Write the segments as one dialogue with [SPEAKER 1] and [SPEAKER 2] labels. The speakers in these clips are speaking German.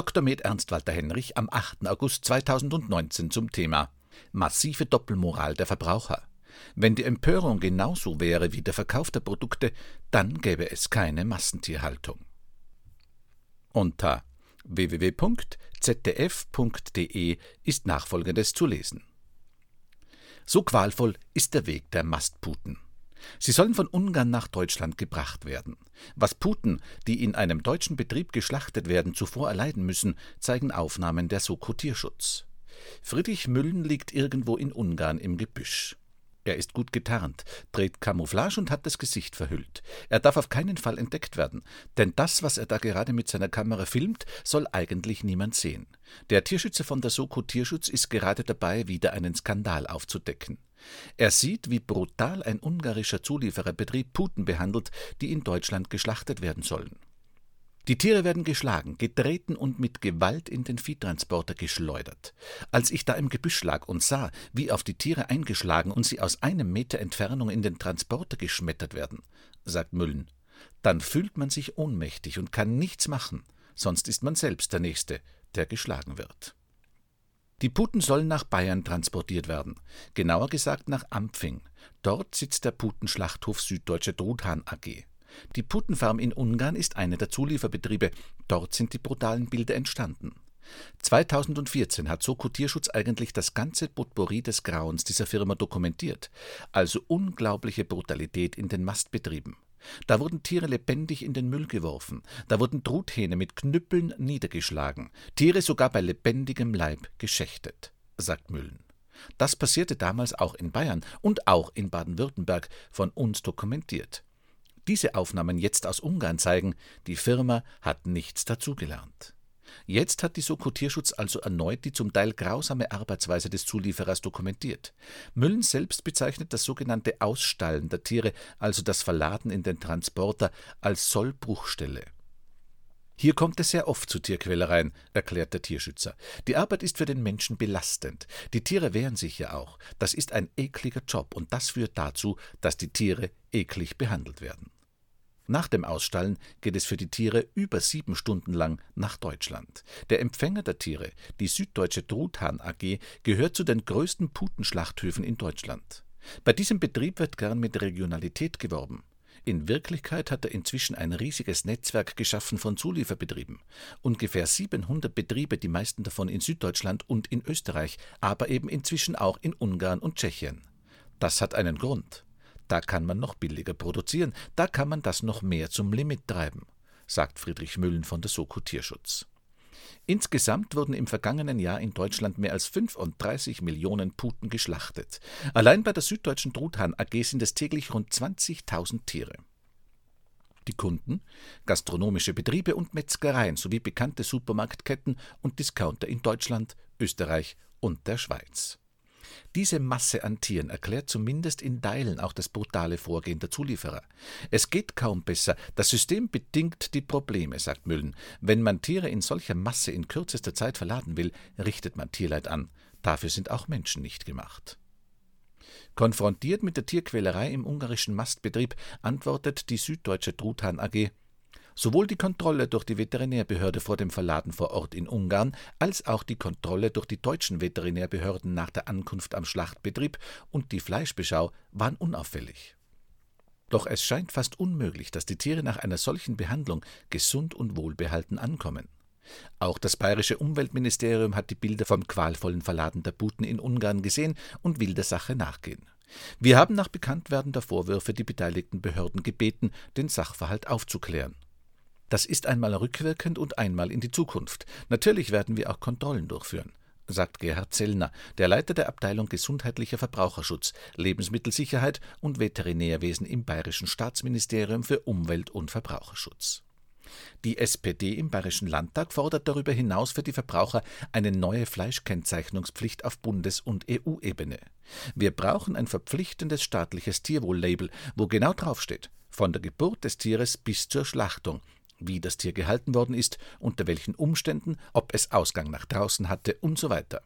[SPEAKER 1] Dr. Med Ernst Walter Henrich am 8. August 2019 zum Thema Massive Doppelmoral der Verbraucher. Wenn die Empörung genauso wäre wie der Verkauf der Produkte, dann gäbe es keine Massentierhaltung. Unter www.zdf.de ist nachfolgendes zu lesen. So qualvoll ist der Weg der Mastputen. Sie sollen von Ungarn nach Deutschland gebracht werden. Was Puten, die in einem deutschen Betrieb geschlachtet werden, zuvor erleiden müssen, zeigen Aufnahmen der Soko Tierschutz. Friedrich Müllen liegt irgendwo in Ungarn im Gebüsch. Er ist gut getarnt, trägt Camouflage und hat das Gesicht verhüllt. Er darf auf keinen Fall entdeckt werden, denn das, was er da gerade mit seiner Kamera filmt, soll eigentlich niemand sehen. Der Tierschützer von der Soko Tierschutz ist gerade dabei, wieder einen Skandal aufzudecken. Er sieht, wie brutal ein ungarischer Zuliefererbetrieb Puten behandelt, die in Deutschland geschlachtet werden sollen. Die Tiere werden geschlagen, getreten und mit Gewalt in den Viehtransporter geschleudert. Als ich da im Gebüsch lag und sah, wie auf die Tiere eingeschlagen und sie aus einem Meter Entfernung in den Transporter geschmettert werden, sagt Müllen, dann fühlt man sich ohnmächtig und kann nichts machen, sonst ist man selbst der Nächste, der geschlagen wird. Die Puten sollen nach Bayern transportiert werden, genauer gesagt nach Ampfing. Dort sitzt der Putenschlachthof Süddeutsche Truthahn AG. Die Putenfarm in Ungarn ist einer der Zulieferbetriebe. Dort sind die brutalen Bilder entstanden. 2014 hat Soko Tierschutz eigentlich das ganze Potpourri des Grauens dieser Firma dokumentiert. Also unglaubliche Brutalität in den Mastbetrieben. Da wurden Tiere lebendig in den Müll geworfen, da wurden Truthähne mit Knüppeln niedergeschlagen, Tiere sogar bei lebendigem Leib geschächtet, sagt Müllen. Das passierte damals auch in Bayern und auch in Baden-Württemberg, von uns dokumentiert diese Aufnahmen jetzt aus Ungarn zeigen, die Firma hat nichts dazugelernt. Jetzt hat die Soko Tierschutz also erneut die zum Teil grausame Arbeitsweise des Zulieferers dokumentiert. Müllen selbst bezeichnet das sogenannte Ausstallen der Tiere, also das Verladen in den Transporter, als Sollbruchstelle. Hier kommt es sehr oft zu Tierquälereien, erklärt der Tierschützer. Die Arbeit ist für den Menschen belastend. Die Tiere wehren sich ja auch. Das ist ein ekliger Job und das führt dazu, dass die Tiere eklig behandelt werden. Nach dem Ausstallen geht es für die Tiere über sieben Stunden lang nach Deutschland. Der Empfänger der Tiere, die Süddeutsche Truthahn AG, gehört zu den größten Putenschlachthöfen in Deutschland. Bei diesem Betrieb wird gern mit Regionalität geworben. In Wirklichkeit hat er inzwischen ein riesiges Netzwerk geschaffen von Zulieferbetrieben. Ungefähr 700 Betriebe, die meisten davon in Süddeutschland und in Österreich, aber eben inzwischen auch in Ungarn und Tschechien. Das hat einen Grund. Da kann man noch billiger produzieren, da kann man das noch mehr zum Limit treiben, sagt Friedrich Müllen von der Soko Tierschutz. Insgesamt wurden im vergangenen Jahr in Deutschland mehr als 35 Millionen Puten geschlachtet. Allein bei der Süddeutschen Truthahn AG sind es täglich rund 20.000 Tiere. Die Kunden, gastronomische Betriebe und Metzgereien sowie bekannte Supermarktketten und Discounter in Deutschland, Österreich und der Schweiz. Diese Masse an Tieren erklärt zumindest in Teilen auch das brutale Vorgehen der Zulieferer. Es geht kaum besser. Das System bedingt die Probleme, sagt Müllen. Wenn man Tiere in solcher Masse in kürzester Zeit verladen will, richtet man Tierleid an. Dafür sind auch Menschen nicht gemacht. Konfrontiert mit der Tierquälerei im ungarischen Mastbetrieb antwortet die Süddeutsche Truthahn AG Sowohl die Kontrolle durch die Veterinärbehörde vor dem Verladen vor Ort in Ungarn als auch die Kontrolle durch die deutschen Veterinärbehörden nach der Ankunft am Schlachtbetrieb und die Fleischbeschau waren unauffällig. Doch es scheint fast unmöglich, dass die Tiere nach einer solchen Behandlung gesund und wohlbehalten ankommen. Auch das bayerische Umweltministerium hat die Bilder vom qualvollen Verladen der Buten in Ungarn gesehen und will der Sache nachgehen. Wir haben nach Bekanntwerden der Vorwürfe die beteiligten Behörden gebeten, den Sachverhalt aufzuklären. Das ist einmal rückwirkend und einmal in die Zukunft. Natürlich werden wir auch Kontrollen durchführen, sagt Gerhard Zellner, der Leiter der Abteilung Gesundheitlicher Verbraucherschutz, Lebensmittelsicherheit und Veterinärwesen im Bayerischen Staatsministerium für Umwelt und Verbraucherschutz. Die SPD im Bayerischen Landtag fordert darüber hinaus für die Verbraucher eine neue Fleischkennzeichnungspflicht auf Bundes- und EU-Ebene. Wir brauchen ein verpflichtendes staatliches Tierwohllabel, wo genau draufsteht, von der Geburt des Tieres bis zur Schlachtung, wie das Tier gehalten worden ist, unter welchen Umständen, ob es Ausgang nach draußen hatte und so weiter.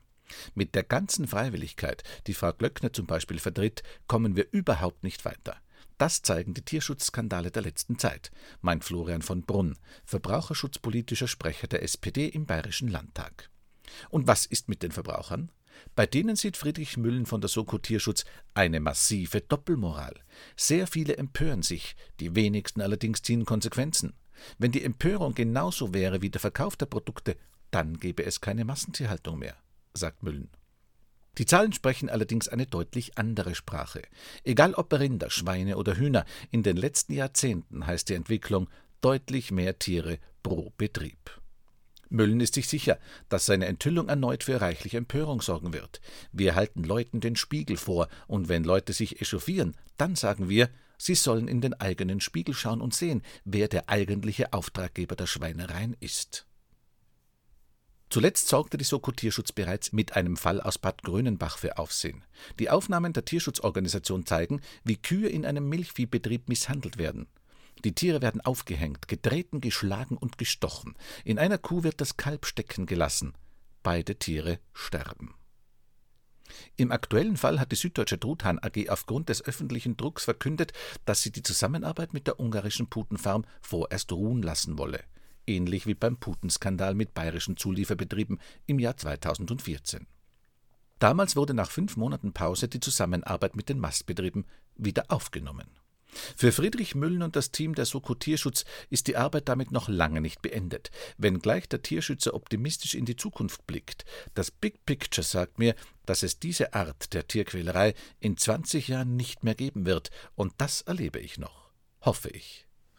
[SPEAKER 1] Mit der ganzen Freiwilligkeit, die Frau Glöckner zum Beispiel vertritt, kommen wir überhaupt nicht weiter. Das zeigen die Tierschutzskandale der letzten Zeit, meint Florian von Brunn, verbraucherschutzpolitischer Sprecher der SPD im Bayerischen Landtag. Und was ist mit den Verbrauchern? Bei denen sieht Friedrich Müllen von der Soko Tierschutz eine massive Doppelmoral. Sehr viele empören sich, die wenigsten allerdings ziehen Konsequenzen. Wenn die Empörung genauso wäre wie der Verkauf der Produkte, dann gäbe es keine Massentierhaltung mehr, sagt Müllen. Die Zahlen sprechen allerdings eine deutlich andere Sprache. Egal ob Rinder, Schweine oder Hühner, in den letzten Jahrzehnten heißt die Entwicklung deutlich mehr Tiere pro Betrieb. Müllen ist sich sicher, dass seine Enthüllung erneut für reichliche Empörung sorgen wird. Wir halten Leuten den Spiegel vor, und wenn Leute sich echauffieren, dann sagen wir, sie sollen in den eigenen Spiegel schauen und sehen, wer der eigentliche Auftraggeber der Schweinereien ist. Zuletzt sorgte die Soko Tierschutz bereits mit einem Fall aus Bad Grönenbach für Aufsehen. Die Aufnahmen der Tierschutzorganisation zeigen, wie Kühe in einem Milchviehbetrieb misshandelt werden. Die Tiere werden aufgehängt, getreten, geschlagen und gestochen. In einer Kuh wird das Kalb stecken gelassen. Beide Tiere sterben. Im aktuellen Fall hat die Süddeutsche Truthahn AG aufgrund des öffentlichen Drucks verkündet, dass sie die Zusammenarbeit mit der ungarischen Putenfarm vorerst ruhen lassen wolle ähnlich wie beim Putenskandal mit bayerischen Zulieferbetrieben im Jahr 2014. Damals wurde nach fünf Monaten Pause die Zusammenarbeit mit den Mastbetrieben wieder aufgenommen. Für Friedrich Müllen und das Team der Soko Tierschutz ist die Arbeit damit noch lange nicht beendet, wenngleich der Tierschützer optimistisch in die Zukunft blickt. Das Big Picture sagt mir, dass es diese Art der Tierquälerei in 20 Jahren nicht mehr geben wird, und das erlebe ich noch, hoffe ich.